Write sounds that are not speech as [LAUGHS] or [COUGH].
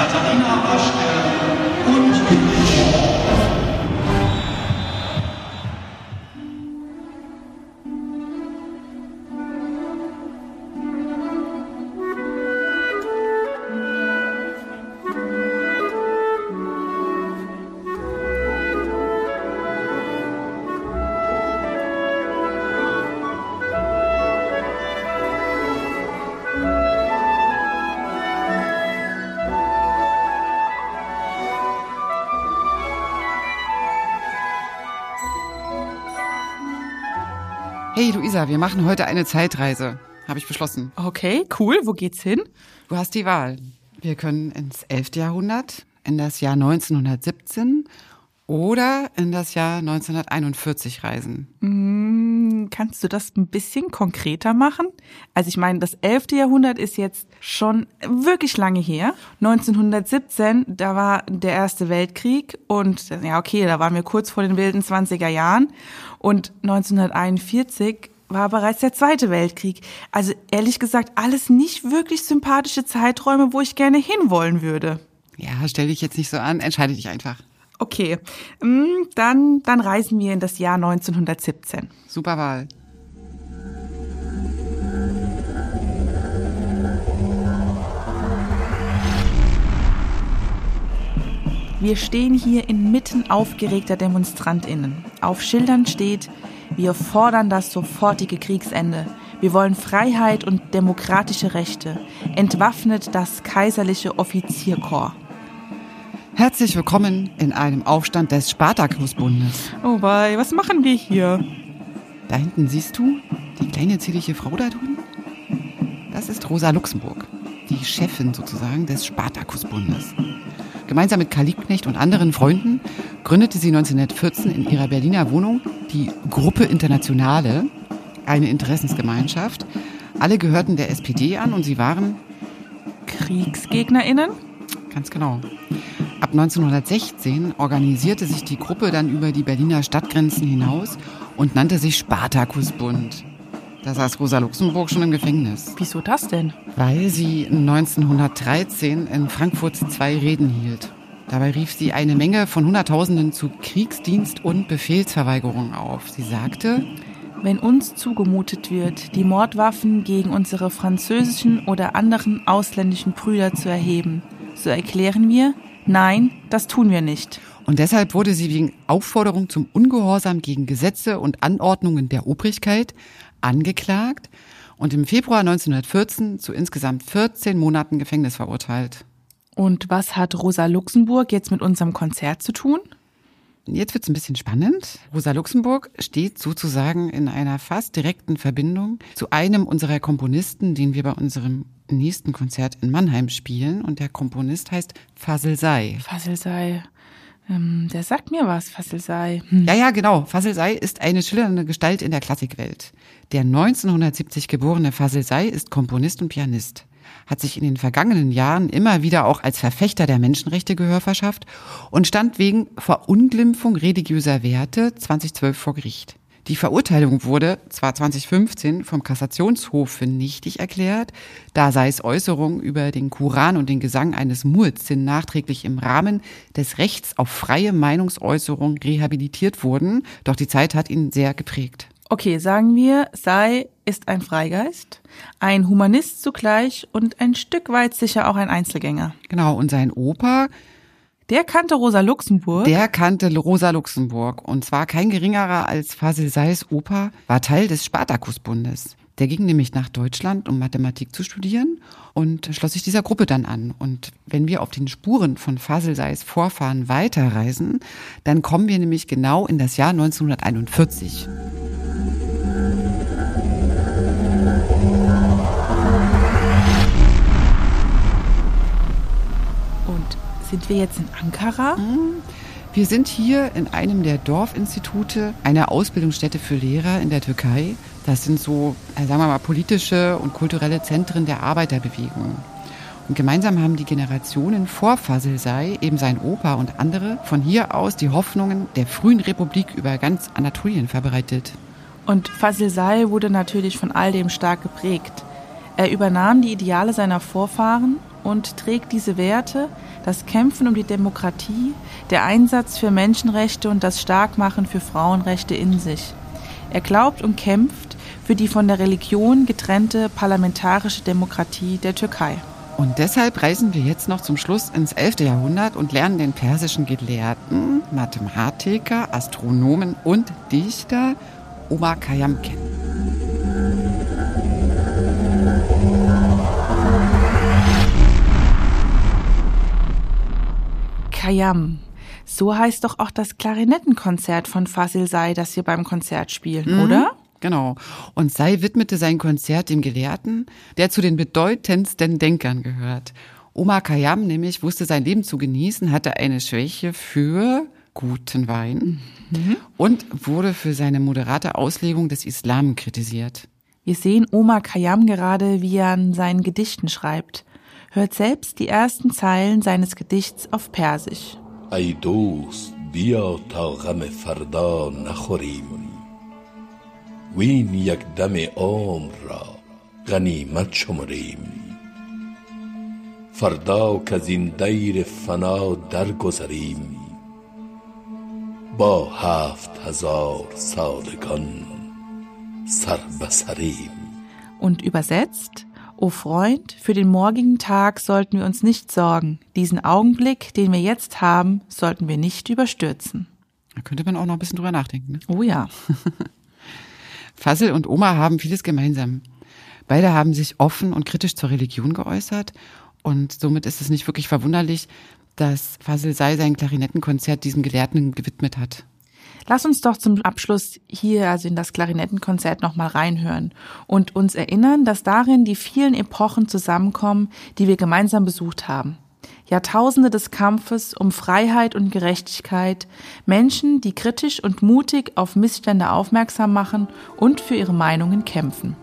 Katharina Abasch Hey Luisa, wir machen heute eine Zeitreise. Habe ich beschlossen. Okay, cool. Wo geht's hin? Du hast die Wahl. Wir können ins 11. Jahrhundert, in das Jahr 1917 oder in das Jahr 1941 reisen. Hm, kannst du das ein bisschen konkreter machen? Also ich meine, das 11. Jahrhundert ist jetzt schon wirklich lange her. 1917, da war der Erste Weltkrieg und ja, okay, da waren wir kurz vor den wilden 20er Jahren. Und 1941 war bereits der Zweite Weltkrieg. Also ehrlich gesagt, alles nicht wirklich sympathische Zeiträume, wo ich gerne hinwollen würde. Ja, stell dich jetzt nicht so an, entscheide dich einfach. Okay, mm, dann, dann reisen wir in das Jahr 1917. Super Wahl. Wir stehen hier inmitten aufgeregter DemonstrantInnen. Auf Schildern steht, wir fordern das sofortige Kriegsende. Wir wollen Freiheit und demokratische Rechte. Entwaffnet das kaiserliche Offizierkorps. Herzlich willkommen in einem Aufstand des Spartakusbundes. Oh wei, was machen wir hier? Da hinten siehst du die kleine zierliche Frau da drüben? Das ist Rosa Luxemburg, die Chefin sozusagen des Spartakusbundes. Gemeinsam mit Karl Liebknecht und anderen Freunden gründete sie 1914 in ihrer Berliner Wohnung die Gruppe Internationale, eine Interessensgemeinschaft. Alle gehörten der SPD an und sie waren KriegsgegnerInnen? Ganz genau. Ab 1916 organisierte sich die Gruppe dann über die Berliner Stadtgrenzen hinaus und nannte sich Spartakusbund. Da saß Rosa Luxemburg schon im Gefängnis. Wieso das denn? Weil sie 1913 in Frankfurt zwei Reden hielt. Dabei rief sie eine Menge von Hunderttausenden zu Kriegsdienst und Befehlsverweigerung auf. Sie sagte, wenn uns zugemutet wird, die Mordwaffen gegen unsere französischen oder anderen ausländischen Brüder zu erheben, so erklären wir, nein, das tun wir nicht. Und deshalb wurde sie wegen Aufforderung zum Ungehorsam gegen Gesetze und Anordnungen der Obrigkeit angeklagt und im Februar 1914 zu insgesamt 14 Monaten Gefängnis verurteilt. Und was hat Rosa Luxemburg jetzt mit unserem Konzert zu tun? Jetzt wird's ein bisschen spannend. Rosa Luxemburg steht sozusagen in einer fast direkten Verbindung zu einem unserer Komponisten, den wir bei unserem nächsten Konzert in Mannheim spielen. Und der Komponist heißt Fasel. Fasel Say. Ähm, der sagt mir was, Fassel Say. Hm. Ja, ja, genau. Fassel Say ist eine schillernde Gestalt in der Klassikwelt. Der 1970 geborene Fassel Say ist Komponist und Pianist hat sich in den vergangenen Jahren immer wieder auch als Verfechter der Menschenrechte Gehör verschafft und stand wegen Verunglimpfung religiöser Werte 2012 vor Gericht. Die Verurteilung wurde zwar 2015 vom Kassationshof für nichtig erklärt, da sei es Äußerungen über den Koran und den Gesang eines Muezzin nachträglich im Rahmen des Rechts auf freie Meinungsäußerung rehabilitiert wurden, doch die Zeit hat ihn sehr geprägt. Okay, sagen wir, Sei ist ein Freigeist, ein Humanist zugleich und ein Stück weit sicher auch ein Einzelgänger. Genau, und sein Opa, der kannte Rosa Luxemburg. Der kannte Rosa Luxemburg. Und zwar kein geringerer als Fasil Seys Opa, war Teil des Spartakusbundes. Der ging nämlich nach Deutschland, um Mathematik zu studieren und schloss sich dieser Gruppe dann an. Und wenn wir auf den Spuren von Fasil Seys Vorfahren weiterreisen, dann kommen wir nämlich genau in das Jahr 1941. sind wir jetzt in Ankara? Wir sind hier in einem der Dorfinstitute, einer Ausbildungsstätte für Lehrer in der Türkei. Das sind so, äh, sagen wir mal, politische und kulturelle Zentren der Arbeiterbewegung. Und gemeinsam haben die Generationen vor Fasil Say, eben sein Opa und andere, von hier aus die Hoffnungen der frühen Republik über ganz Anatolien verbreitet. Und Fasil Say wurde natürlich von all dem stark geprägt. Er übernahm die Ideale seiner Vorfahren und trägt diese Werte, das Kämpfen um die Demokratie, der Einsatz für Menschenrechte und das Starkmachen für Frauenrechte in sich. Er glaubt und kämpft für die von der Religion getrennte parlamentarische Demokratie der Türkei. Und deshalb reisen wir jetzt noch zum Schluss ins 11. Jahrhundert und lernen den persischen Gelehrten, Mathematiker, Astronomen und Dichter Omar Khayyam kennen. Khayyam. So heißt doch auch das Klarinettenkonzert von Fasil Say, das wir beim Konzert spielen, mhm. oder? Genau. Und Say widmete sein Konzert dem Gelehrten, der zu den bedeutendsten Denkern gehört. Omar Khayyam nämlich wusste sein Leben zu genießen, hatte eine Schwäche für guten Wein mhm. und wurde für seine moderate Auslegung des Islam kritisiert. Wir sehen Omar Khayyam gerade, wie er an seinen Gedichten schreibt. Hört selbst die ersten Zeilen seines Gedichts auf Persisch. ای دوست بیا تا غم فردا نخوریم. وین یک دم عمر را غنیمت شمریم. فردا که از این دیر فنا درگذریم. با هفت هزار سالگان سر بسریم Und übersetzt, O Freund, für den morgigen Tag sollten wir uns nicht sorgen. Diesen Augenblick, den wir jetzt haben, sollten wir nicht überstürzen. Da könnte man auch noch ein bisschen drüber nachdenken. Ne? Oh ja. [LAUGHS] Fassel und Oma haben vieles gemeinsam. Beide haben sich offen und kritisch zur Religion geäußert und somit ist es nicht wirklich verwunderlich, dass Fassel Sei sein Klarinettenkonzert diesem Gelehrten gewidmet hat. Lass uns doch zum Abschluss hier, also in das Klarinettenkonzert, nochmal reinhören und uns erinnern, dass darin die vielen Epochen zusammenkommen, die wir gemeinsam besucht haben. Jahrtausende des Kampfes um Freiheit und Gerechtigkeit, Menschen, die kritisch und mutig auf Missstände aufmerksam machen und für ihre Meinungen kämpfen.